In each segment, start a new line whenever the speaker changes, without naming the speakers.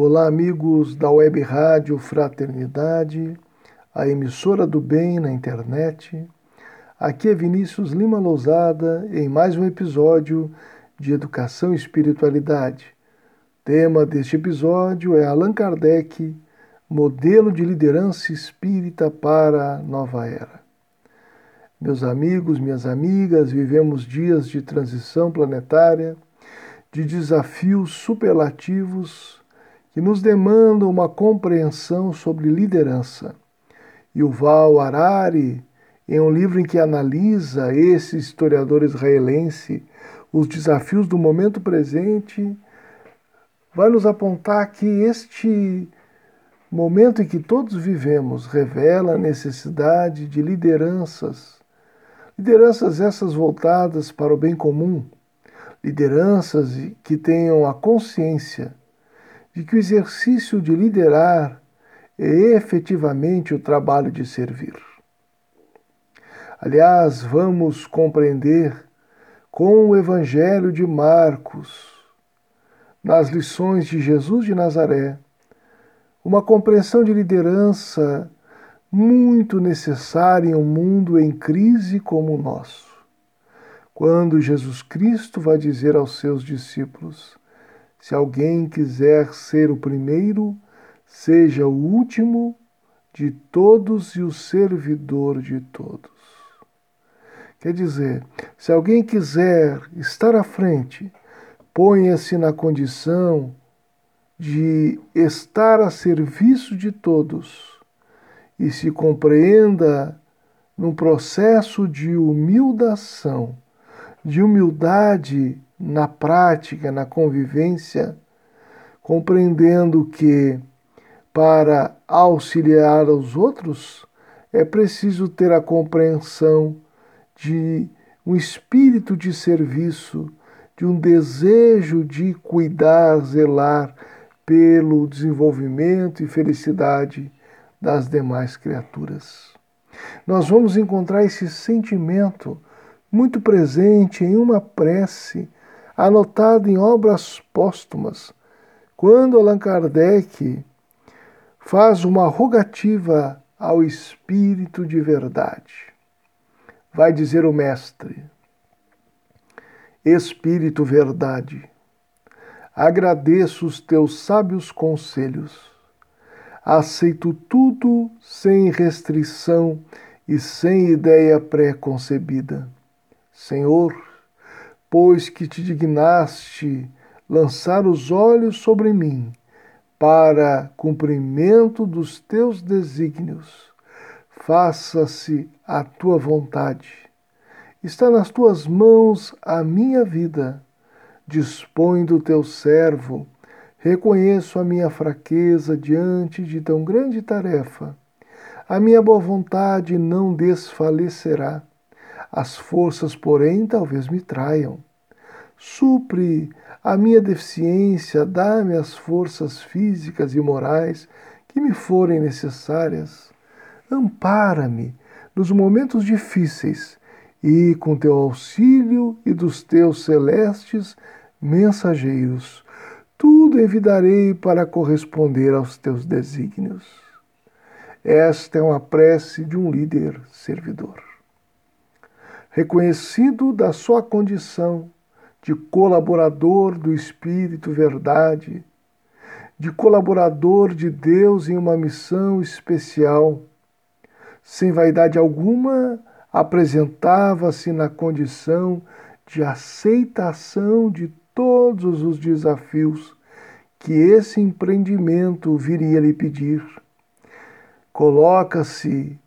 Olá, amigos da Web Rádio Fraternidade, a emissora do bem na internet. Aqui é Vinícius Lima Lousada em mais um episódio de Educação e Espiritualidade. Tema deste episódio é Allan Kardec, modelo de liderança espírita para a nova era. Meus amigos, minhas amigas, vivemos dias de transição planetária, de desafios superlativos que nos demandam uma compreensão sobre liderança. E o Val Harari, em um livro em que analisa esse historiador israelense os desafios do momento presente, vai nos apontar que este momento em que todos vivemos revela a necessidade de lideranças, lideranças essas voltadas para o bem comum, lideranças que tenham a consciência de que o exercício de liderar é efetivamente o trabalho de servir. Aliás, vamos compreender com o Evangelho de Marcos, nas lições de Jesus de Nazaré, uma compreensão de liderança muito necessária em um mundo em crise como o nosso. Quando Jesus Cristo vai dizer aos seus discípulos: se alguém quiser ser o primeiro, seja o último de todos e o servidor de todos. Quer dizer, se alguém quiser estar à frente, ponha-se na condição de estar a serviço de todos e se compreenda num processo de humildação, de humildade na prática, na convivência, compreendendo que para auxiliar os outros é preciso ter a compreensão de um espírito de serviço, de um desejo de cuidar, zelar pelo desenvolvimento e felicidade das demais criaturas. Nós vamos encontrar esse sentimento muito presente em uma prece anotado em obras póstumas, quando Allan Kardec faz uma rogativa ao Espírito de verdade. Vai dizer o Mestre: Espírito verdade, agradeço os teus sábios conselhos, aceito tudo sem restrição e sem ideia pré-concebida. Senhor, pois que te dignaste lançar os olhos sobre mim, para cumprimento dos teus desígnios. Faça-se a tua vontade. Está nas tuas mãos a minha vida. Dispõe do teu servo. Reconheço a minha fraqueza diante de tão grande tarefa. A minha boa vontade não desfalecerá as forças, porém, talvez me traiam. Supre a minha deficiência, dá-me as forças físicas e morais que me forem necessárias. Ampara-me nos momentos difíceis e, com teu auxílio e dos teus celestes mensageiros, tudo envidarei para corresponder aos teus desígnios. Esta é uma prece de um líder servidor reconhecido da sua condição de colaborador do Espírito Verdade, de colaborador de Deus em uma missão especial, sem vaidade alguma, apresentava-se na condição de aceitação de todos os desafios que esse empreendimento viria lhe pedir. Coloca-se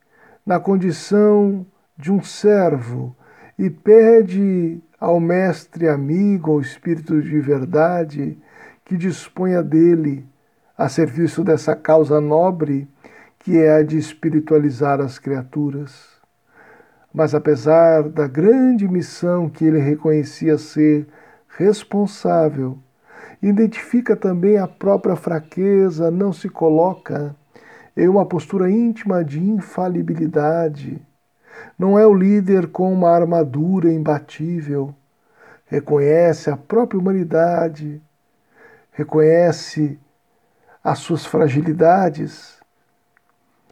na condição de um servo e pede ao Mestre amigo, ao Espírito de verdade, que disponha dele a serviço dessa causa nobre que é a de espiritualizar as criaturas. Mas apesar da grande missão que ele reconhecia ser responsável, identifica também a própria fraqueza, não se coloca em uma postura íntima de infalibilidade não é o líder com uma armadura imbatível. Reconhece a própria humanidade, reconhece às suas fragilidades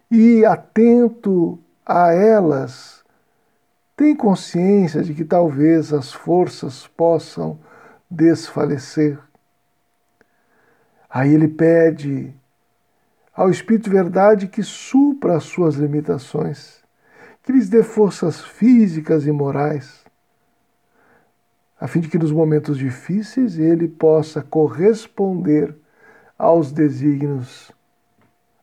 e, atento a elas, tem consciência de que talvez as forças possam desfalecer. Aí ele pede ao Espírito de Verdade que supra as suas limitações, que lhes dê forças físicas e morais, a fim de que nos momentos difíceis ele possa corresponder aos desígnios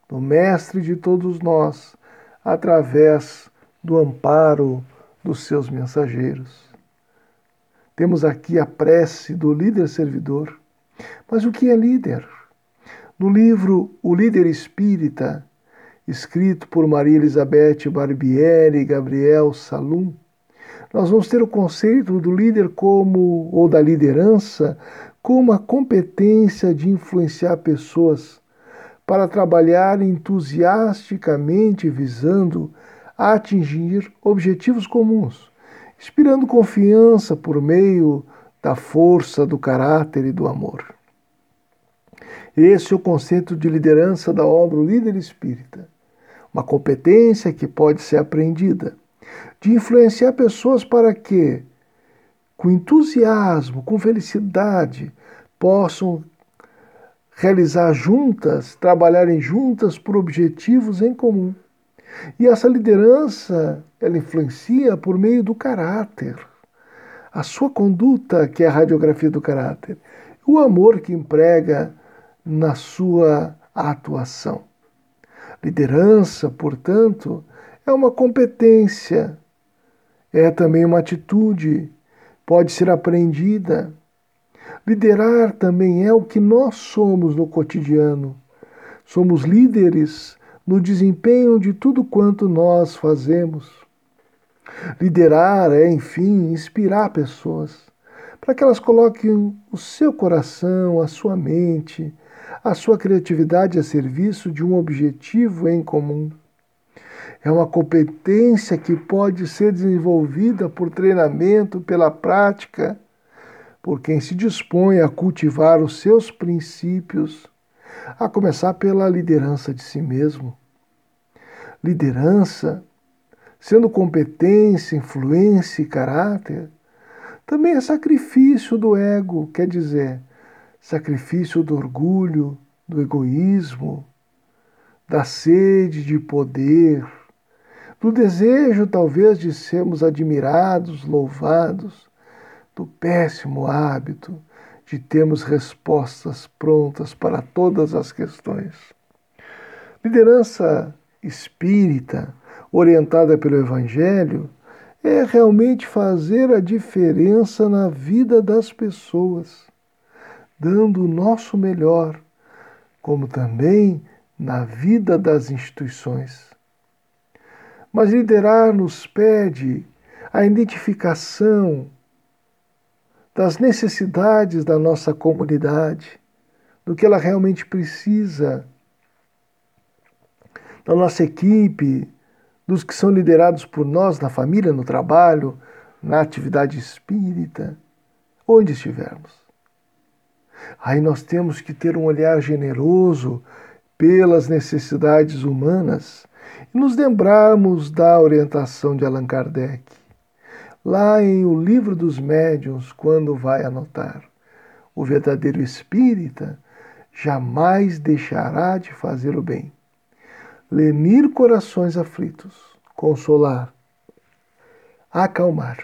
do Mestre de todos nós, através do amparo dos seus mensageiros. Temos aqui a prece do líder servidor. Mas o que é líder? No livro O Líder Espírita, escrito por Maria Elizabeth Barbieri e Gabriel Salum, nós vamos ter o conceito do líder como, ou da liderança, como a competência de influenciar pessoas para trabalhar entusiasticamente visando atingir objetivos comuns, inspirando confiança por meio da força do caráter e do amor. Esse é o conceito de liderança da obra O Líder Espírita. Uma competência que pode ser aprendida, de influenciar pessoas para que, com entusiasmo, com felicidade, possam realizar juntas, trabalharem juntas por objetivos em comum. E essa liderança, ela influencia por meio do caráter. A sua conduta, que é a radiografia do caráter. O amor que emprega na sua atuação. Liderança, portanto, é uma competência, é também uma atitude, pode ser aprendida. Liderar também é o que nós somos no cotidiano. Somos líderes no desempenho de tudo quanto nós fazemos. Liderar é, enfim, inspirar pessoas, para que elas coloquem o seu coração, a sua mente, a sua criatividade a serviço de um objetivo em comum. É uma competência que pode ser desenvolvida por treinamento, pela prática, por quem se dispõe a cultivar os seus princípios, a começar pela liderança de si mesmo. Liderança, sendo competência, influência e caráter, também é sacrifício do ego, quer dizer, sacrifício do orgulho, do egoísmo, da sede de poder, do desejo talvez de sermos admirados, louvados, do péssimo hábito de termos respostas prontas para todas as questões. Liderança espírita, orientada pelo Evangelho, é realmente fazer a diferença na vida das pessoas dando o nosso melhor, como também na vida das instituições. Mas liderar nos pede a identificação das necessidades da nossa comunidade, do que ela realmente precisa, da nossa equipe, dos que são liderados por nós na família, no trabalho, na atividade espírita, onde estivermos. Aí nós temos que ter um olhar generoso pelas necessidades humanas e nos lembrarmos da orientação de Allan Kardec. Lá em O Livro dos Médiuns, quando vai anotar, o verdadeiro espírita jamais deixará de fazer o bem, lenir corações aflitos, consolar, acalmar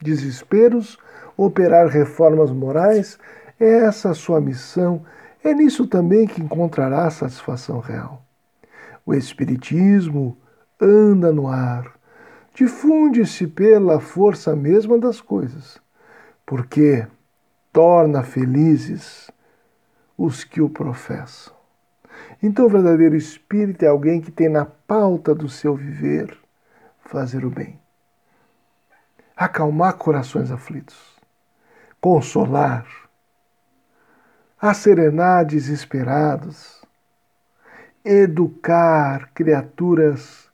desesperos, operar reformas morais é essa a sua missão, é nisso também que encontrará satisfação real. O Espiritismo anda no ar, difunde-se pela força mesma das coisas, porque torna felizes os que o professam. Então, o verdadeiro espírito é alguém que tem na pauta do seu viver fazer o bem, acalmar corações aflitos, consolar, a serenar desesperados, educar criaturas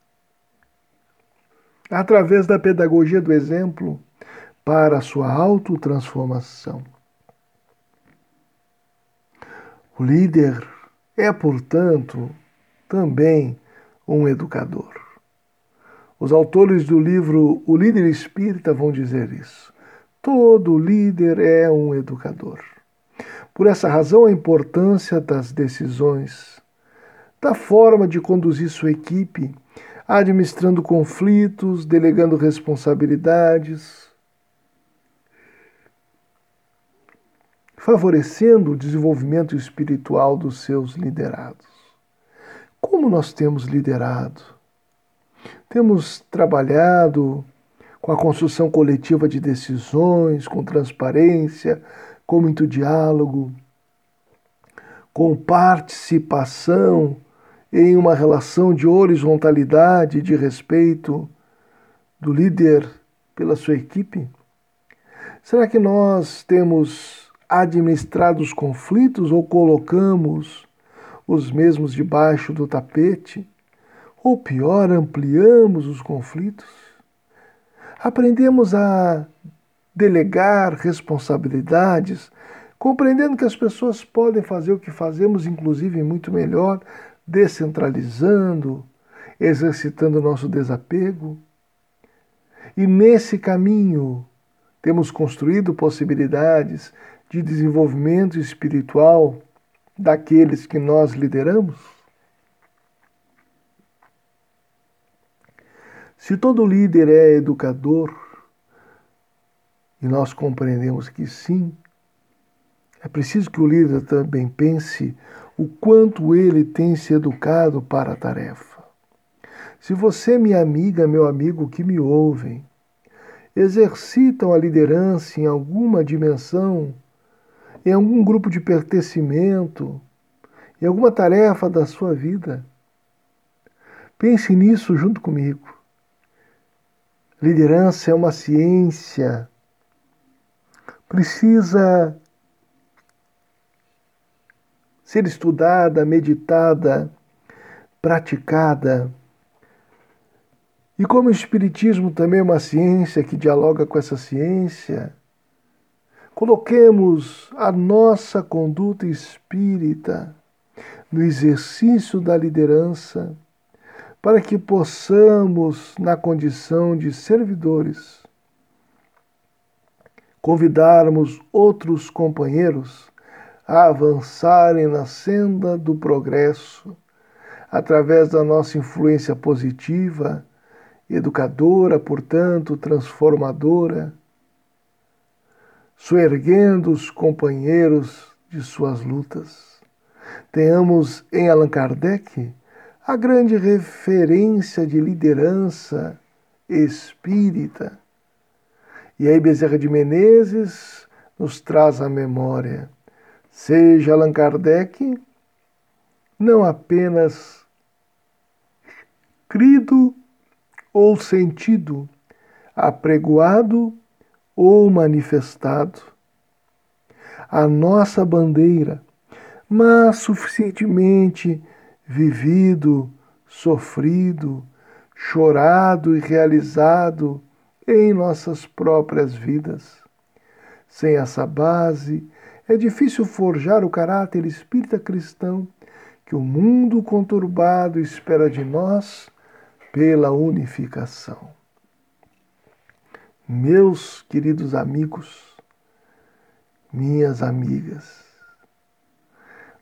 através da pedagogia do exemplo para a sua autotransformação. O líder é, portanto, também um educador. Os autores do livro O Líder Espírita vão dizer isso. Todo líder é um educador. Por essa razão, a importância das decisões, da forma de conduzir sua equipe, administrando conflitos, delegando responsabilidades, favorecendo o desenvolvimento espiritual dos seus liderados. Como nós temos liderado? Temos trabalhado com a construção coletiva de decisões, com transparência, com muito diálogo, com participação em uma relação de horizontalidade, de respeito do líder pela sua equipe? Será que nós temos administrado os conflitos ou colocamos os mesmos debaixo do tapete? Ou pior, ampliamos os conflitos? Aprendemos a delegar responsabilidades, compreendendo que as pessoas podem fazer o que fazemos, inclusive muito melhor, descentralizando, exercitando nosso desapego. E nesse caminho temos construído possibilidades de desenvolvimento espiritual daqueles que nós lideramos? Se todo líder é educador, e nós compreendemos que sim, é preciso que o líder também pense o quanto ele tem se educado para a tarefa. Se você, minha amiga, meu amigo que me ouvem, exercitam a liderança em alguma dimensão, em algum grupo de pertencimento, em alguma tarefa da sua vida, pense nisso junto comigo. Liderança é uma ciência, precisa ser estudada, meditada, praticada. E como o Espiritismo também é uma ciência que dialoga com essa ciência, coloquemos a nossa conduta espírita no exercício da liderança, para que possamos, na condição de servidores, convidarmos outros companheiros a avançarem na senda do progresso através da nossa influência positiva, educadora, portanto, transformadora, soerguendo os companheiros de suas lutas. Tenhamos em Allan Kardec a grande referência de liderança espírita. E aí Bezerra de Menezes nos traz a memória seja Allan Kardec não apenas crido ou sentido, apregoado ou manifestado. A nossa bandeira, mas suficientemente vivido, sofrido, chorado e realizado em nossas próprias vidas. Sem essa base, é difícil forjar o caráter espírita cristão que o mundo conturbado espera de nós pela unificação. Meus queridos amigos, minhas amigas,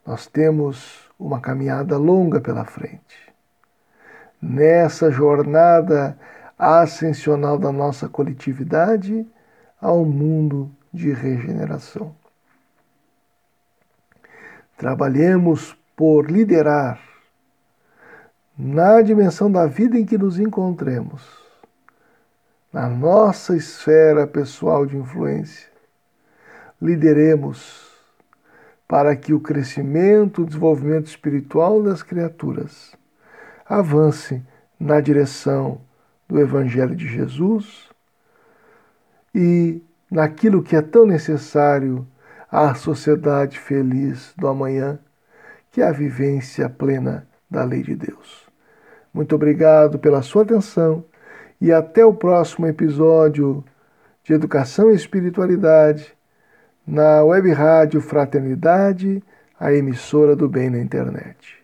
nós temos uma caminhada longa pela frente. Nessa jornada ascensional da nossa coletividade ao mundo de regeneração. Trabalhemos por liderar na dimensão da vida em que nos encontremos, na nossa esfera pessoal de influência. Lideremos para que o crescimento, o desenvolvimento espiritual das criaturas avance na direção do Evangelho de Jesus e naquilo que é tão necessário à sociedade feliz do amanhã, que é a vivência plena da lei de Deus. Muito obrigado pela sua atenção e até o próximo episódio de Educação e Espiritualidade na Web Rádio Fraternidade, a emissora do bem na internet.